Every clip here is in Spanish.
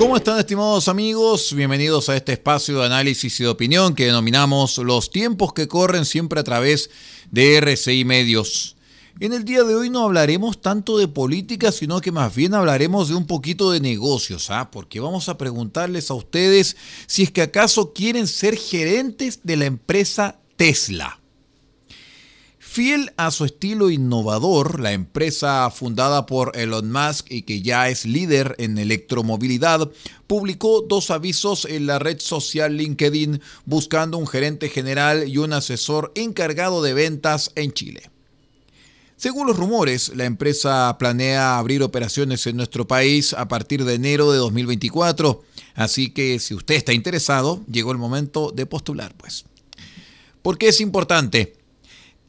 ¿Cómo están estimados amigos? Bienvenidos a este espacio de análisis y de opinión que denominamos Los tiempos que corren siempre a través de RCI Medios. En el día de hoy no hablaremos tanto de política, sino que más bien hablaremos de un poquito de negocios, ¿ah? Porque vamos a preguntarles a ustedes si es que acaso quieren ser gerentes de la empresa Tesla. Fiel a su estilo innovador, la empresa fundada por Elon Musk y que ya es líder en electromovilidad, publicó dos avisos en la red social LinkedIn buscando un gerente general y un asesor encargado de ventas en Chile. Según los rumores, la empresa planea abrir operaciones en nuestro país a partir de enero de 2024, así que si usted está interesado, llegó el momento de postular, pues. ¿Por qué es importante?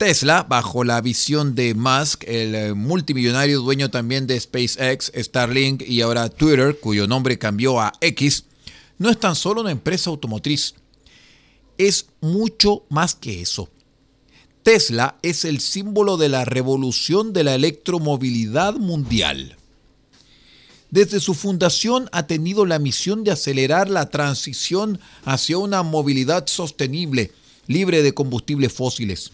Tesla, bajo la visión de Musk, el eh, multimillonario dueño también de SpaceX, Starlink y ahora Twitter, cuyo nombre cambió a X, no es tan solo una empresa automotriz, es mucho más que eso. Tesla es el símbolo de la revolución de la electromovilidad mundial. Desde su fundación ha tenido la misión de acelerar la transición hacia una movilidad sostenible, libre de combustibles fósiles.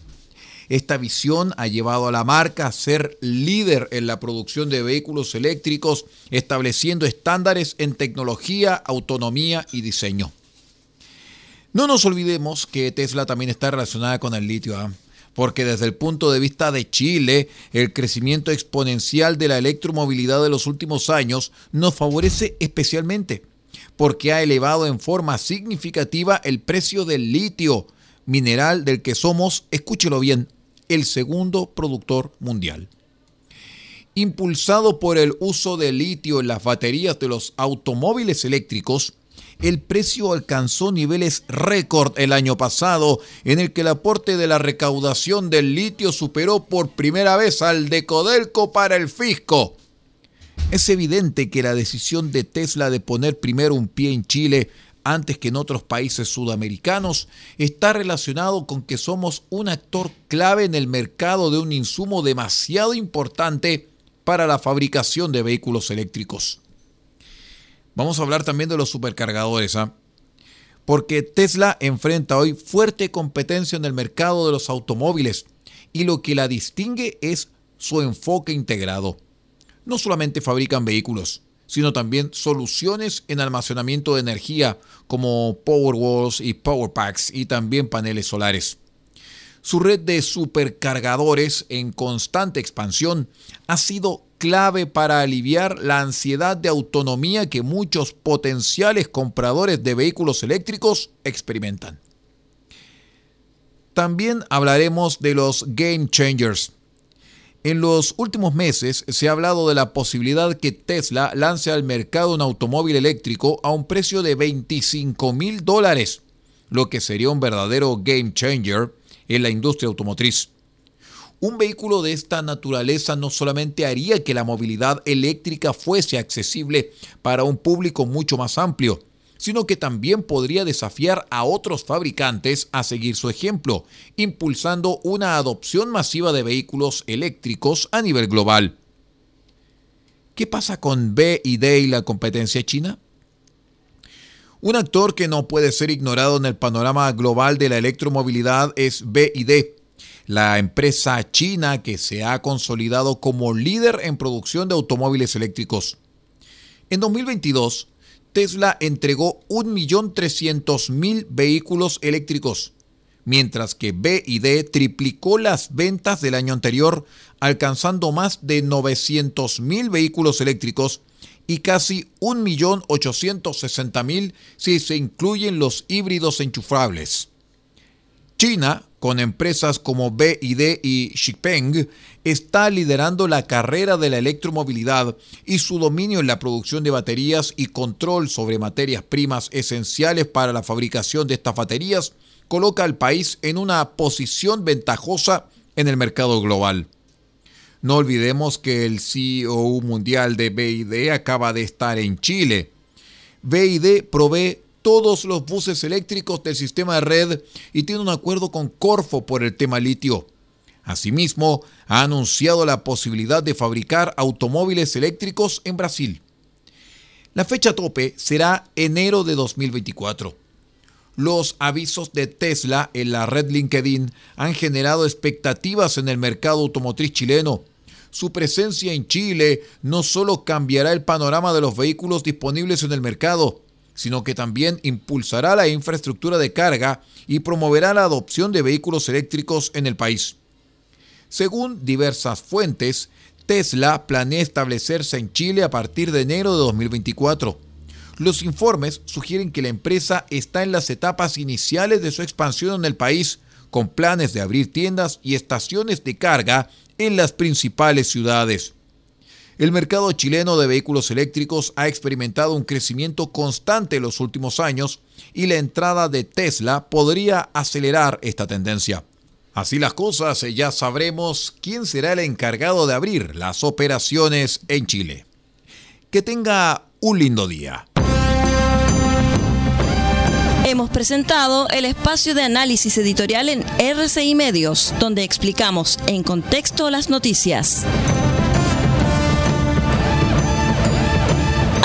Esta visión ha llevado a la marca a ser líder en la producción de vehículos eléctricos, estableciendo estándares en tecnología, autonomía y diseño. No nos olvidemos que Tesla también está relacionada con el litio. ¿ah? porque desde el punto de vista de Chile, el crecimiento exponencial de la electromovilidad de los últimos años nos favorece especialmente, porque ha elevado en forma significativa el precio del litio, mineral del que somos, escúchelo bien, el segundo productor mundial. Impulsado por el uso de litio en las baterías de los automóviles eléctricos, el precio alcanzó niveles récord el año pasado, en el que el aporte de la recaudación del litio superó por primera vez al de Codelco para el fisco. Es evidente que la decisión de Tesla de poner primero un pie en Chile antes que en otros países sudamericanos, está relacionado con que somos un actor clave en el mercado de un insumo demasiado importante para la fabricación de vehículos eléctricos. Vamos a hablar también de los supercargadores, ¿ah? porque Tesla enfrenta hoy fuerte competencia en el mercado de los automóviles y lo que la distingue es su enfoque integrado. No solamente fabrican vehículos, sino también soluciones en almacenamiento de energía como Powerwalls y Powerpacks y también paneles solares. Su red de supercargadores en constante expansión ha sido clave para aliviar la ansiedad de autonomía que muchos potenciales compradores de vehículos eléctricos experimentan. También hablaremos de los game changers, en los últimos meses se ha hablado de la posibilidad que Tesla lance al mercado un automóvil eléctrico a un precio de 25 mil dólares, lo que sería un verdadero game changer en la industria automotriz. Un vehículo de esta naturaleza no solamente haría que la movilidad eléctrica fuese accesible para un público mucho más amplio, sino que también podría desafiar a otros fabricantes a seguir su ejemplo, impulsando una adopción masiva de vehículos eléctricos a nivel global. ¿Qué pasa con BID y la competencia china? Un actor que no puede ser ignorado en el panorama global de la electromovilidad es BID, la empresa china que se ha consolidado como líder en producción de automóviles eléctricos. En 2022, Tesla entregó 1.300.000 vehículos eléctricos, mientras que BID triplicó las ventas del año anterior, alcanzando más de 900.000 vehículos eléctricos y casi 1.860.000 si se incluyen los híbridos enchufables. China, con empresas como BID y Xipeng, está liderando la carrera de la electromovilidad y su dominio en la producción de baterías y control sobre materias primas esenciales para la fabricación de estas baterías coloca al país en una posición ventajosa en el mercado global. No olvidemos que el CEO mundial de BID acaba de estar en Chile. BID provee todos los buses eléctricos del sistema de red y tiene un acuerdo con Corfo por el tema litio. Asimismo, ha anunciado la posibilidad de fabricar automóviles eléctricos en Brasil. La fecha tope será enero de 2024. Los avisos de Tesla en la red LinkedIn han generado expectativas en el mercado automotriz chileno. Su presencia en Chile no solo cambiará el panorama de los vehículos disponibles en el mercado, sino que también impulsará la infraestructura de carga y promoverá la adopción de vehículos eléctricos en el país. Según diversas fuentes, Tesla planea establecerse en Chile a partir de enero de 2024. Los informes sugieren que la empresa está en las etapas iniciales de su expansión en el país, con planes de abrir tiendas y estaciones de carga en las principales ciudades. El mercado chileno de vehículos eléctricos ha experimentado un crecimiento constante en los últimos años y la entrada de Tesla podría acelerar esta tendencia. Así las cosas, ya sabremos quién será el encargado de abrir las operaciones en Chile. Que tenga un lindo día. Hemos presentado el espacio de análisis editorial en RCI Medios, donde explicamos en contexto las noticias.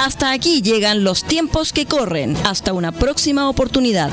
Hasta aquí llegan los tiempos que corren. Hasta una próxima oportunidad.